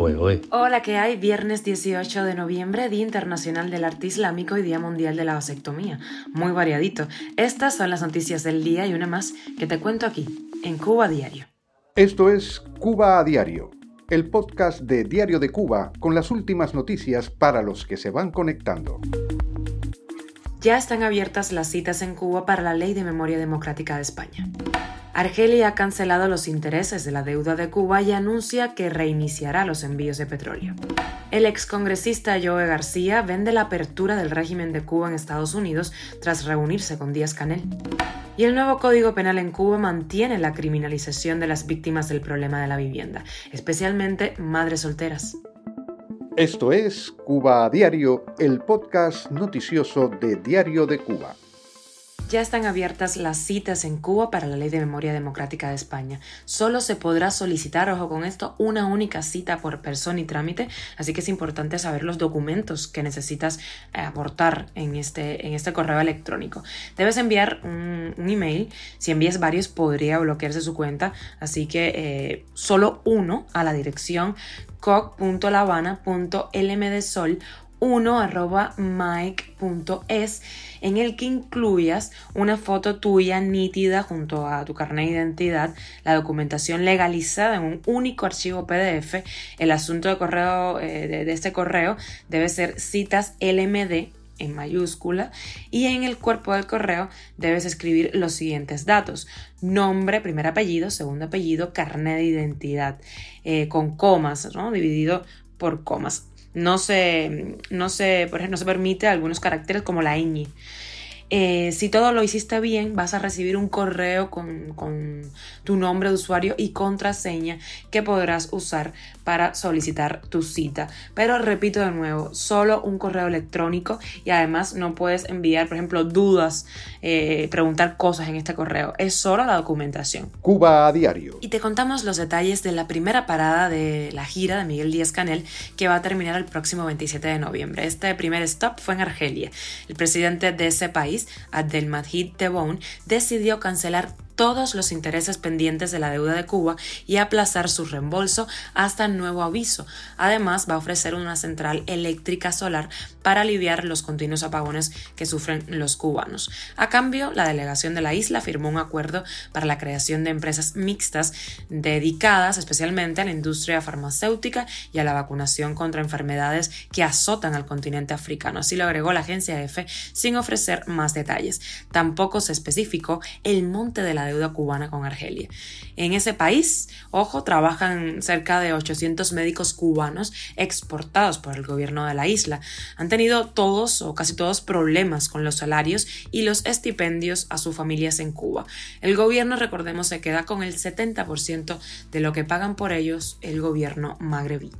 fue hoy? Hola, ¿qué hay? Viernes 18 de noviembre, Día Internacional del Arte Islámico y Día Mundial de la Vasectomía. Muy variadito. Estas son las noticias del día y una más que te cuento aquí, en Cuba Diario. Esto es Cuba a Diario, el podcast de Diario de Cuba con las últimas noticias para los que se van conectando. Ya están abiertas las citas en Cuba para la Ley de Memoria Democrática de España. Argelia ha cancelado los intereses de la deuda de Cuba y anuncia que reiniciará los envíos de petróleo. El excongresista Joe García vende la apertura del régimen de Cuba en Estados Unidos tras reunirse con Díaz Canel. Y el nuevo Código Penal en Cuba mantiene la criminalización de las víctimas del problema de la vivienda, especialmente madres solteras. Esto es Cuba a Diario, el podcast noticioso de Diario de Cuba. Ya están abiertas las citas en Cuba para la Ley de Memoria Democrática de España. Solo se podrá solicitar, ojo con esto, una única cita por persona y trámite, así que es importante saber los documentos que necesitas eh, aportar en este, en este correo electrónico. Debes enviar un, email, si envías varios podría bloquearse su cuenta, así que eh, solo uno a la dirección coc.lavana.lmdsol 1.mike.es en el que incluyas una foto tuya nítida junto a tu carnet de identidad, la documentación legalizada en un único archivo PDF. El asunto de correo eh, de, este correo debe ser citas LMD en mayúscula y en el cuerpo del correo debes escribir los siguientes datos. Nombre, primer apellido, segundo apellido, carnet de identidad, eh, con comas, ¿no? dividido por comas no se, no se, por ejemplo, no se permite algunos caracteres como la ñ. Eh, si todo lo hiciste bien, vas a recibir un correo con, con, tu nombre de usuario y contraseña que podrás usar para solicitar tu cita. Pero repito de nuevo, solo un correo electrónico y además no puedes enviar, por ejemplo, dudas, eh, preguntar cosas en este correo. Es solo la documentación. Cuba a diario. Y te contamos los detalles de la primera parada de la gira de Miguel Díaz Canel que va a terminar el próximo 27 de noviembre. Este primer stop fue en Argelia. El presidente de ese país, Abdelmajid Tebboune, decidió cancelar todos los intereses pendientes de la deuda de Cuba y aplazar su reembolso hasta nuevo aviso. Además, va a ofrecer una central eléctrica solar para aliviar los continuos apagones que sufren los cubanos. A cambio, la delegación de la isla firmó un acuerdo para la creación de empresas mixtas dedicadas especialmente a la industria farmacéutica y a la vacunación contra enfermedades que azotan al continente africano. Así lo agregó la agencia EFE sin ofrecer más detalles. Tampoco se especificó el monte de la deuda cubana con Argelia. En ese país, ojo, trabajan cerca de 800 médicos cubanos exportados por el gobierno de la isla. Han tenido todos o casi todos problemas con los salarios y los estipendios a sus familias en Cuba. El gobierno, recordemos, se queda con el 70% de lo que pagan por ellos el gobierno magrebí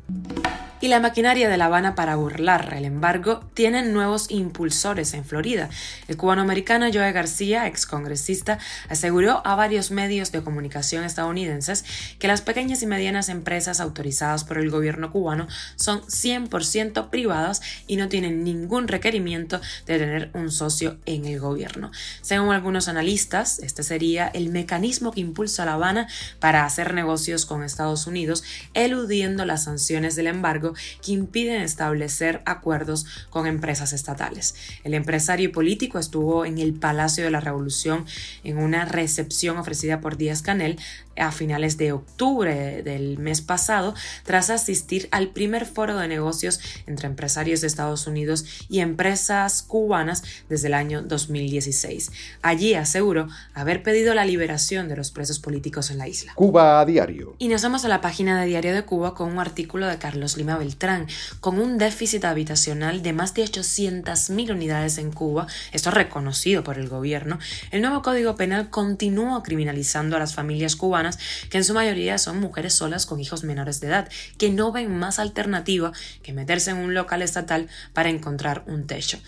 y la maquinaria de La Habana para burlar el embargo tienen nuevos impulsores en Florida. El cubano-americano Joe García, excongresista, aseguró a varios medios de comunicación estadounidenses que las pequeñas y medianas empresas autorizadas por el gobierno cubano son 100% privadas y no tienen ningún requerimiento de tener un socio en el gobierno. Según algunos analistas, este sería el mecanismo que impulsa a La Habana para hacer negocios con Estados Unidos, eludiendo las sanciones del embargo que impiden establecer acuerdos con empresas estatales. El empresario y político estuvo en el Palacio de la Revolución en una recepción ofrecida por Díaz Canel a finales de octubre del mes pasado tras asistir al primer foro de negocios entre empresarios de Estados Unidos y empresas cubanas desde el año 2016. Allí aseguró haber pedido la liberación de los presos políticos en la isla. Cuba a diario. Y nos vamos a la página de Diario de Cuba con un artículo de Carlos Lima Beltrán, con un déficit habitacional de más de 800.000 unidades en Cuba, esto reconocido por el gobierno, el nuevo Código Penal continúa criminalizando a las familias cubanas, que en su mayoría son mujeres solas con hijos menores de edad, que no ven más alternativa que meterse en un local estatal para encontrar un techo.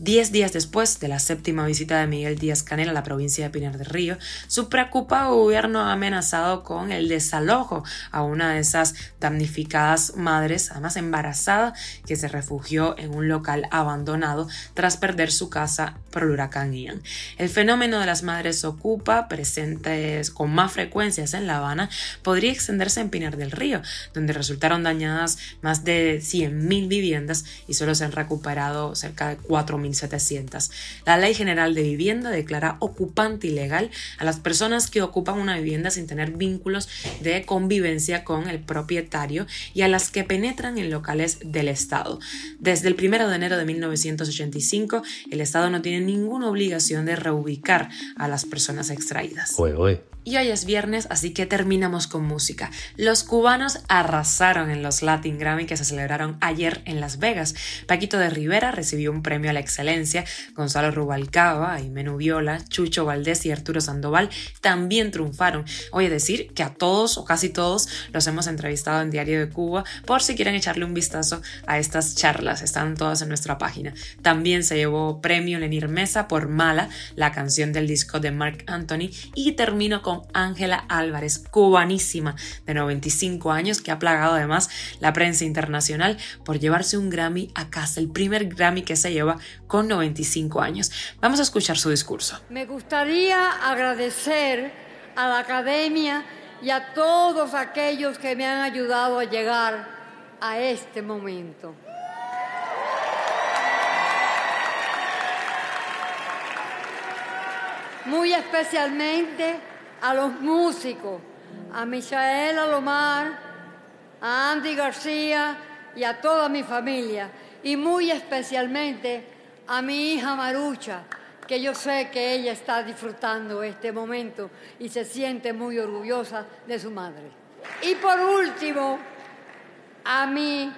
Diez días después de la séptima visita de Miguel Díaz Canel a la provincia de Pinar del Río, su preocupado gobierno ha amenazado con el desalojo a una de esas damnificadas madres, además embarazada, que se refugió en un local abandonado tras perder su casa por el huracán Ian. El fenómeno de las madres ocupa, presentes con más frecuencias en La Habana, podría extenderse en Pinar del Río, donde resultaron dañadas más de 100.000 viviendas y solo se han recuperado cerca de 4.700. La Ley General de Vivienda declara ocupante ilegal a las personas que ocupan una vivienda sin tener vínculos de convivencia con el propietario y a las que penetran en locales del Estado. Desde el 1 de enero de 1985, el Estado no tiene ninguna obligación de reubicar a las personas extraídas. Y hoy es viernes, así que terminamos con música. Los cubanos arrasaron en los Latin Grammy que se celebraron ayer en Las Vegas. Paquito de Rivera recibió un premio a la excelencia, Gonzalo Rubalcaba, Menú Viola, Chucho Valdés y Arturo Sandoval también triunfaron. Oye, decir que a todos o casi todos los hemos entrevistado en Diario de Cuba por si quieren echarle un vistazo a estas charlas, están todas en nuestra página. También se llevó premio Lenir Mesa por Mala, la canción del disco de Mark Anthony, y terminó con Ángela Álvarez, cubanísima de 95 años, que ha plagado además la prensa internacional por llevarse un Grammy a casa, el primer Grammy que se lleva con 95 años. Vamos a escuchar su discurso. Me gustaría agradecer a la academia y a todos aquellos que me han ayudado a llegar a este momento. Muy especialmente a los músicos, a Michael Alomar, a Andy García y a toda mi familia, y muy especialmente a mi hija Marucha, que yo sé que ella está disfrutando este momento y se siente muy orgullosa de su madre. Y por último, a mi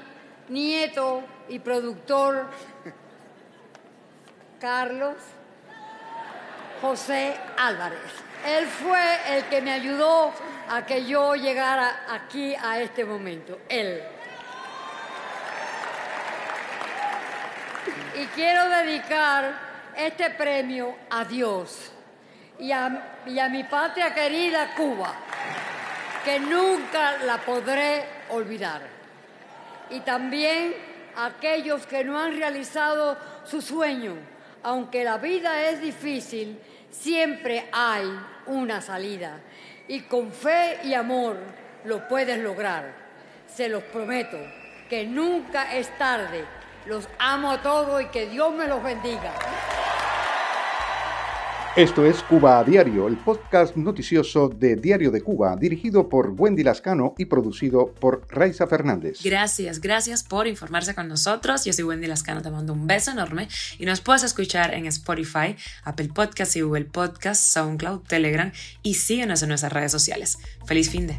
nieto y productor Carlos José Álvarez. Él fue el que me ayudó a que yo llegara aquí a este momento. Él. Y quiero dedicar este premio a Dios y a, mi patria querida Cuba, que nunca la podré olvidar. Y también a aquellos que no han realizado su sueño, aunque la vida es difícil siempre hay una salida y con fe y amor lo puedes lograr. Se los prometo que nunca es tarde. Los amo a todos y que Dios me los bendiga. Esto es Cuba a Diario, el podcast noticioso de Diario de Cuba, dirigido por Wendy Lascano y producido por Raiza Fernández. Gracias, gracias por informarse con nosotros. Yo soy Wendy Lascano, te mando un beso enorme y nos puedes escuchar en Spotify, Apple Podcasts y Google Podcasts, SoundCloud, Telegram y síguenos en nuestras redes sociales. Feliz fin de.